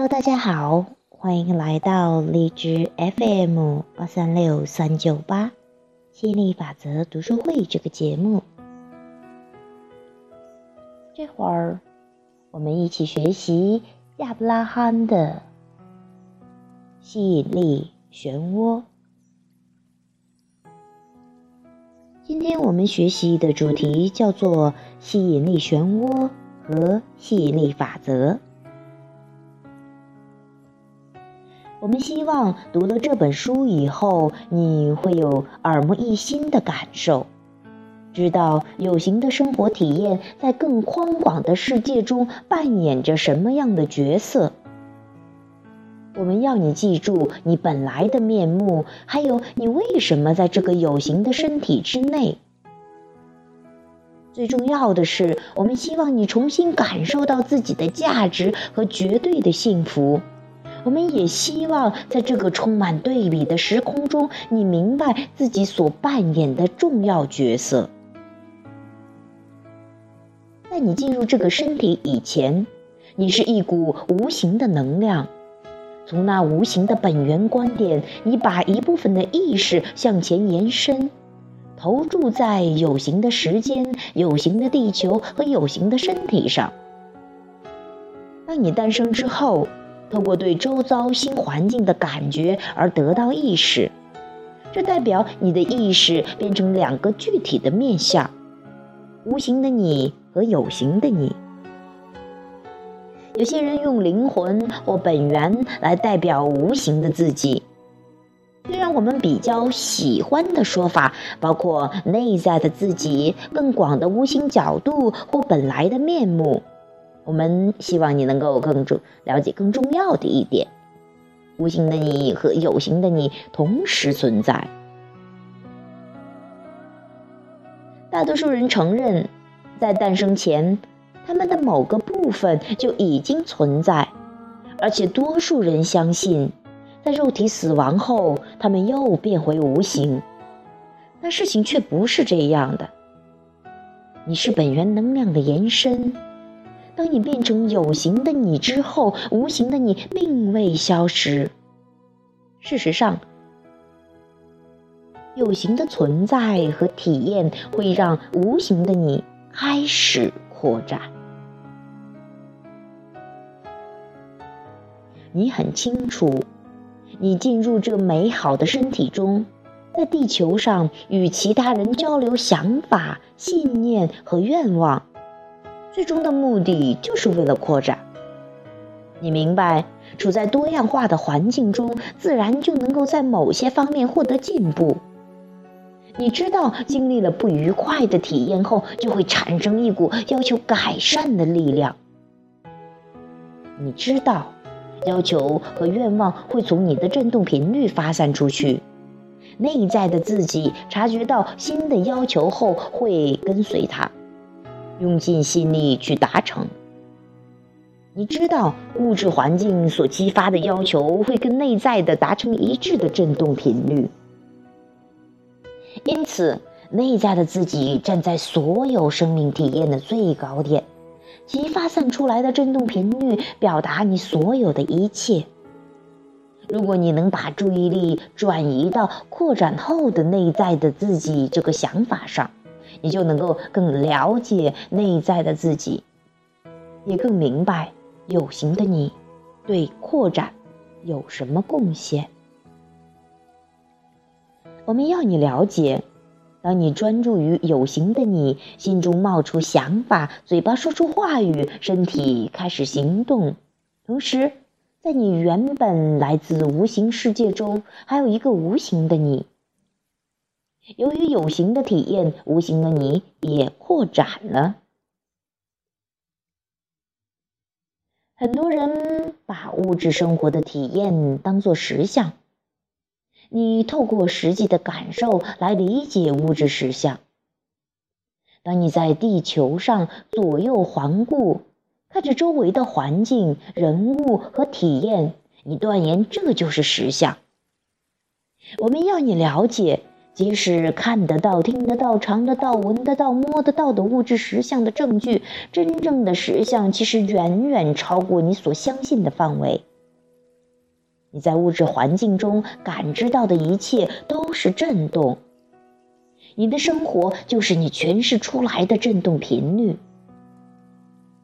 Hello，大家好，欢迎来到荔枝 FM 八三六三九八吸引力法则读书会这个节目。这会儿，我们一起学习亚伯拉罕的吸引力漩涡。今天我们学习的主题叫做吸引力漩涡和吸引力法则。我们希望读了这本书以后，你会有耳目一新的感受，知道有形的生活体验在更宽广的世界中扮演着什么样的角色。我们要你记住你本来的面目，还有你为什么在这个有形的身体之内。最重要的是，我们希望你重新感受到自己的价值和绝对的幸福。我们也希望在这个充满对比的时空中，你明白自己所扮演的重要角色。在你进入这个身体以前，你是一股无形的能量。从那无形的本源观点，你把一部分的意识向前延伸，投注在有形的时间、有形的地球和有形的身体上。当你诞生之后。透过对周遭新环境的感觉而得到意识，这代表你的意识变成两个具体的面相：无形的你和有形的你。有些人用灵魂或本源来代表无形的自己，虽然我们比较喜欢的说法包括内在的自己、更广的无形角度或本来的面目。我们希望你能够更重了解更重要的一点：无形的你和有形的你同时存在。大多数人承认，在诞生前，他们的某个部分就已经存在，而且多数人相信，在肉体死亡后，他们又变回无形。但事情却不是这样的。你是本源能量的延伸。当你变成有形的你之后，无形的你并未消失。事实上，有形的存在和体验会让无形的你开始扩展。你很清楚，你进入这美好的身体中，在地球上与其他人交流想法、信念和愿望。最终的目的就是为了扩展。你明白，处在多样化的环境中，自然就能够在某些方面获得进步。你知道，经历了不愉快的体验后，就会产生一股要求改善的力量。你知道，要求和愿望会从你的振动频率发散出去，内在的自己察觉到新的要求后，会跟随它。用尽心力去达成。你知道，物质环境所激发的要求会跟内在的达成一致的振动频率，因此，内在的自己站在所有生命体验的最高点，其发散出来的振动频率表达你所有的一切。如果你能把注意力转移到扩展后的内在的自己这个想法上。你就能够更了解内在的自己，也更明白有形的你对扩展有什么贡献。我们要你了解，当你专注于有形的你，心中冒出想法，嘴巴说出话语，身体开始行动，同时，在你原本来自无形世界中，还有一个无形的你。由于有形的体验，无形的你也扩展了。很多人把物质生活的体验当作实相，你透过实际的感受来理解物质实相。当你在地球上左右环顾，看着周围的环境、人物和体验，你断言这就是实相。我们要你了解。即使看得到、听得到、尝得到、闻得到、摸得到的物质实相的证据，真正的实相其实远远超过你所相信的范围。你在物质环境中感知到的一切都是震动，你的生活就是你诠释出来的震动频率。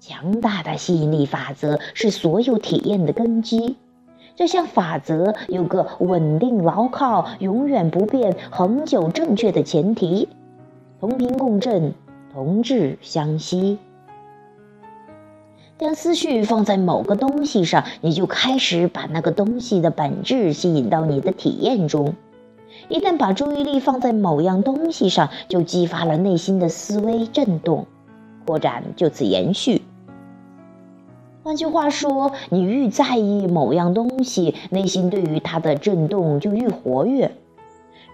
强大的吸引力法则是所有体验的根基。这项法则有个稳定、牢靠、永远不变、恒久正确的前提：同频共振，同质相吸。将思绪放在某个东西上，你就开始把那个东西的本质吸引到你的体验中。一旦把注意力放在某样东西上，就激发了内心的思维震动，扩展就此延续。换句话说，你愈在意某样东西，内心对于它的震动就愈活跃，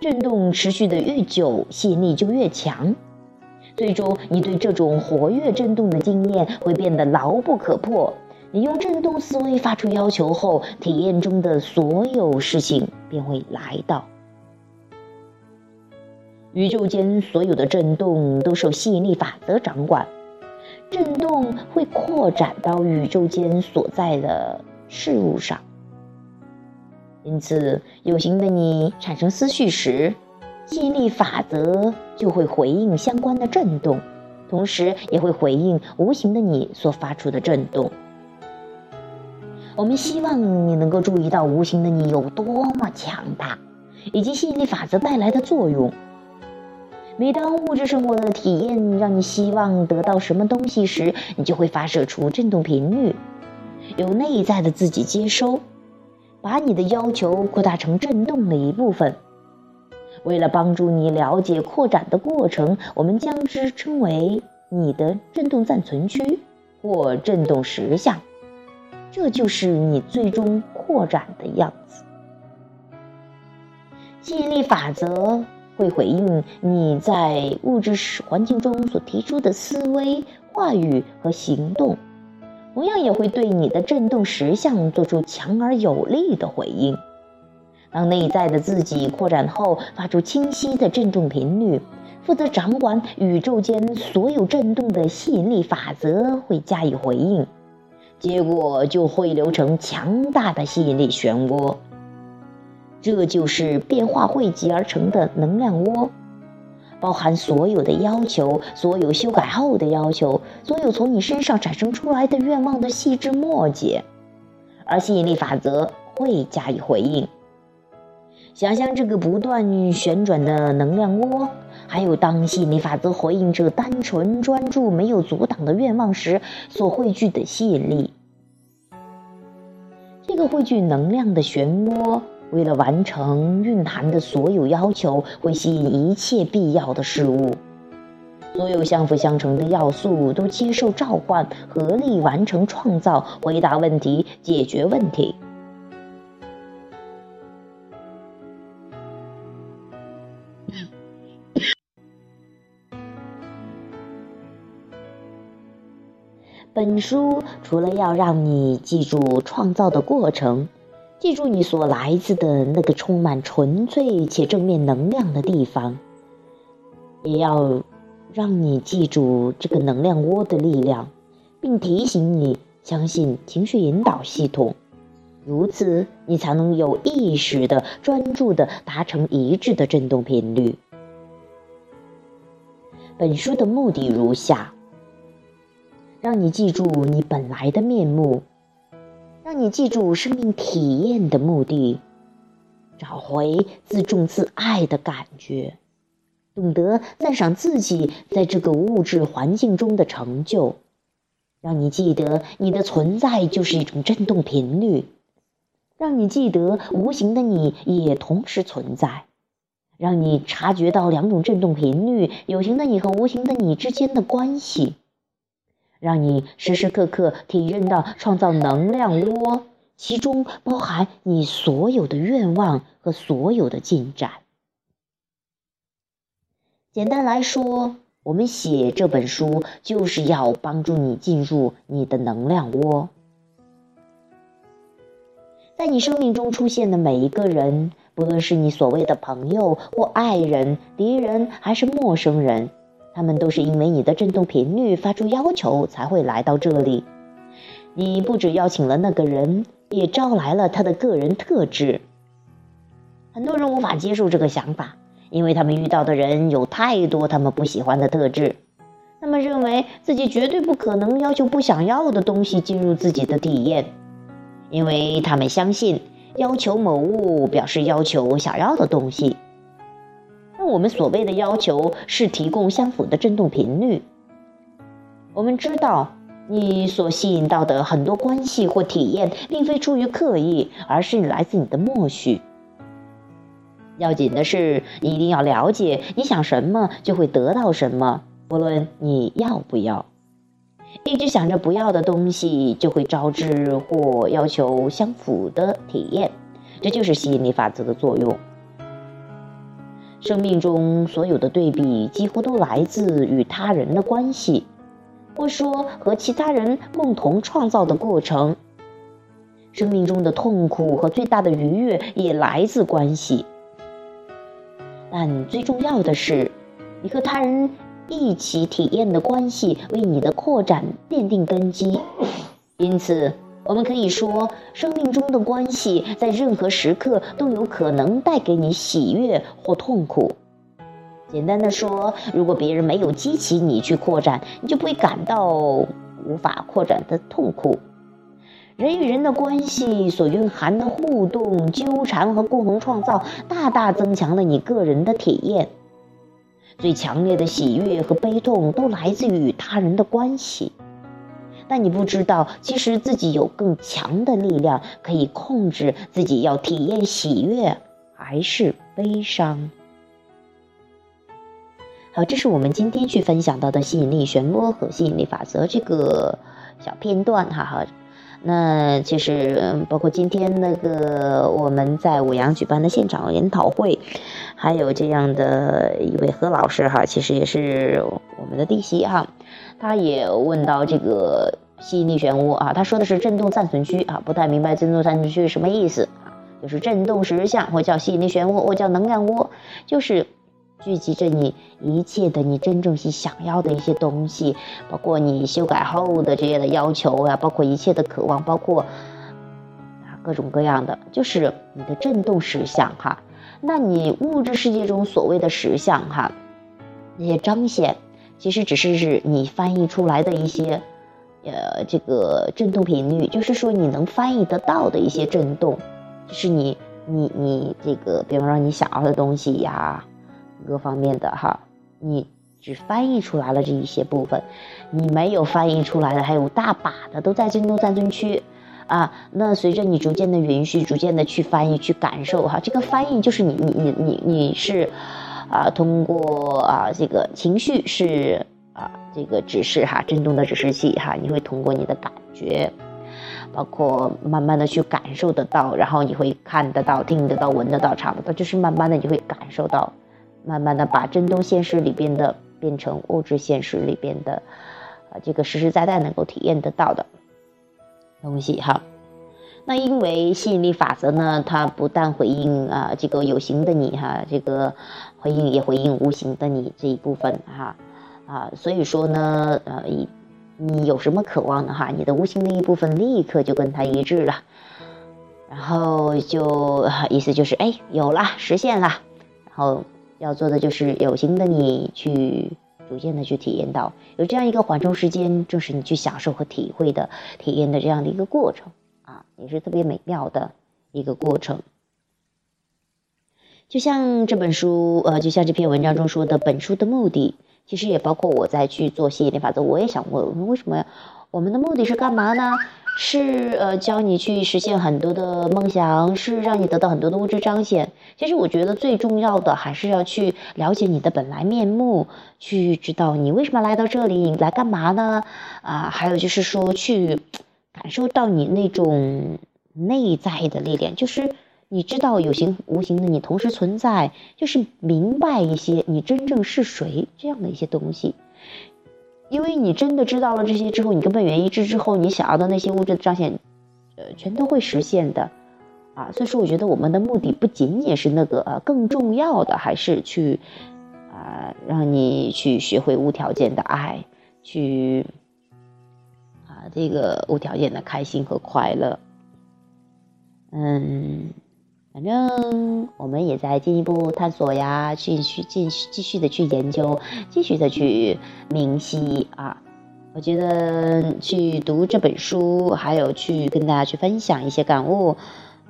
震动持续的愈久，吸引力就越强。最终，你对这种活跃震动的经验会变得牢不可破。你用震动思维发出要求后，体验中的所有事情便会来到。宇宙间所有的震动都受吸引力法则掌管，震动会扩展到宇宙间所在的事物上。因此，有形的你产生思绪时，吸引力法则就会回应相关的震动，同时也会回应无形的你所发出的震动。我们希望你能够注意到无形的你有多么强大，以及吸引力法则带来的作用。每当物质生活的体验让你希望得到什么东西时，你就会发射出振动频率，由内在的自己接收，把你的要求扩大成振动的一部分。为了帮助你了解扩展的过程，我们将之称为你的振动暂存区或振动实像。这就是你最终扩展的样子。吸引力法则会回应你在物质环境中所提出的思维、话语和行动，同样也会对你的振动实相做出强而有力的回应。当内在的自己扩展后，发出清晰的振动频率，负责掌管宇宙间所有振动的吸引力法则会加以回应，结果就会流成强大的吸引力漩涡。这就是变化汇集而成的能量窝，包含所有的要求，所有修改后的要求，所有从你身上产生出来的愿望的细枝末节，而吸引力法则会加以回应。想象这个不断旋转的能量窝，还有当吸引力法则回应这单纯专注、没有阻挡的愿望时所汇聚的吸引力。这个汇聚能量的漩涡，为了完成蕴含的所有要求，会吸引一切必要的事物。所有相辅相成的要素都接受召唤，合力完成创造，回答问题，解决问题。本书除了要让你记住创造的过程，记住你所来自的那个充满纯粹且正面能量的地方，也要让你记住这个能量窝的力量，并提醒你相信情绪引导系统，如此你才能有意识的、专注的达成一致的振动频率。本书的目的如下。让你记住你本来的面目，让你记住生命体验的目的，找回自重自爱的感觉，懂得赞赏自己在这个物质环境中的成就，让你记得你的存在就是一种振动频率，让你记得无形的你也同时存在，让你察觉到两种振动频率有形的你和无形的你之间的关系。让你时时刻刻体认到创造能量窝，其中包含你所有的愿望和所有的进展。简单来说，我们写这本书就是要帮助你进入你的能量窝。在你生命中出现的每一个人，不论是你所谓的朋友或爱人、敌人还是陌生人，他们都是因为你的振动频率发出要求才会来到这里。你不止邀请了那个人，也招来了他的个人特质。很多人无法接受这个想法，因为他们遇到的人有太多他们不喜欢的特质。他们认为自己绝对不可能要求不想要的东西进入自己的体验，因为他们相信要求某物表示要求想要的东西。那我们所谓的要求是提供相符的振动频率。我们知道，你所吸引到的很多关系或体验，并非出于刻意，而是来自你的默许。要紧的是，你一定要了解，你想什么就会得到什么，不论你要不要。一直想着不要的东西，就会招致或要求相符的体验，这就是吸引力法则的作用。生命中所有的对比，几乎都来自与他人的关系，或说和其他人共同创造的过程。生命中的痛苦和最大的愉悦，也来自关系。但最重要的是，你和他人一起体验的关系为你的扩展奠定根基。因此，我们可以说，生命中的关系在任何时刻都有可能带给你喜悦或痛苦。简单的说，如果别人没有激起你去扩展，你就不会感到无法扩展的痛苦。人与人的关系所蕴含的互动、纠缠和共同创造，大大增强了你个人的体验。最强烈的喜悦和悲痛都来自于与他人的关系，但你不知道，其实自己有更强的力量，可以控制自己要体验喜悦还是悲伤。好，这是我们今天去分享到的吸引力漩涡和吸引力法则这个小片段，哈哈。那其实包括今天那个我们在五阳举办的现场研讨会，还有这样的一位何老师哈，其实也是我们的弟媳哈，他也问到这个吸引力漩涡啊，他说的是振动暂存区啊，不太明白振动暂存区是什么意思啊，就是振动实像或叫吸引力漩涡或叫能量涡，就是。聚集着你一切的你真正是想要的一些东西，包括你修改后的这些的要求呀，包括一切的渴望，包括啊各种各样的，就是你的振动实相哈。那你物质世界中所谓的实相哈，那些彰显，其实只是是你翻译出来的一些，呃这个振动频率，就是说你能翻译得到的一些振动，就是你你你这个，比方说你想要的东西呀。各方面的哈，你只翻译出来了这一些部分，你没有翻译出来的还有大把的都在振动暂存区啊。那随着你逐渐的允许，逐渐的去翻译、去感受哈，这个翻译就是你你你你你是啊，通过啊这个情绪是啊这个指示哈，振动的指示器哈，你会通过你的感觉，包括慢慢的去感受得到，然后你会看得到、听得到、闻得到、尝得到，就是慢慢的你会感受到。慢慢的把振动现实里边的变成物质现实里边的，啊，这个实实在在能够体验得到的东西哈。那因为吸引力法则呢，它不但回应啊这个有形的你哈，这个回应也回应无形的你这一部分哈啊，所以说呢，呃，你有什么渴望的哈，你的无形的一部分立刻就跟它一致了，然后就意思就是哎有了实现了，然后。要做的就是有形的你去逐渐的去体验到有这样一个缓冲时间，正是你去享受和体会的体验的这样的一个过程啊，也是特别美妙的一个过程。就像这本书，呃，就像这篇文章中说的，本书的目的其实也包括我在去做吸引力法则，我也想问，为什么我们的目的是干嘛呢？是呃，教你去实现很多的梦想，是让你得到很多的物质彰显。其实我觉得最重要的还是要去了解你的本来面目，去知道你为什么来到这里，你来干嘛呢？啊，还有就是说去感受到你那种内在的力量，就是你知道有形无形的你同时存在，就是明白一些你真正是谁这样的一些东西。因为你真的知道了这些之后，你根本原意志之后，你想要的那些物质的彰显，呃，全都会实现的，啊。所以说我觉得我们的目的不仅仅是那个，呃，更重要的还是去啊，让你去学会无条件的爱，去啊，这个无条件的开心和快乐。嗯，反正我们也在进一步探索呀，继续继续继续的去研究，继续的去明晰啊。我觉得去读这本书，还有去跟大家去分享一些感悟，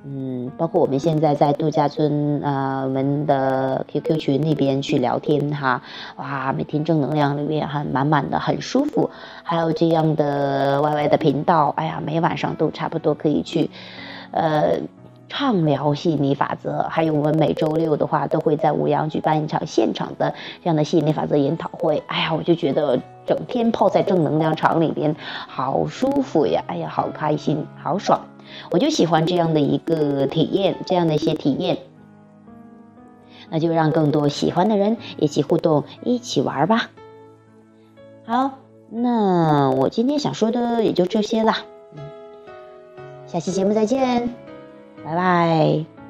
嗯，包括我们现在在度假村啊，我们的 QQ 群那边去聊天哈，哇，每天正能量里面很满满的，很舒服。还有这样的 YY 的频道，哎呀，每晚上都差不多可以去，呃。畅聊吸引力法则，还有我们每周六的话都会在五阳举办一场现场的这样的吸引力法则研讨会。哎呀，我就觉得整天泡在正能量场里边，好舒服呀！哎呀，好开心，好爽！我就喜欢这样的一个体验，这样的一些体验。那就让更多喜欢的人一起互动，一起玩吧。好，那我今天想说的也就这些了。下期节目再见。拜拜。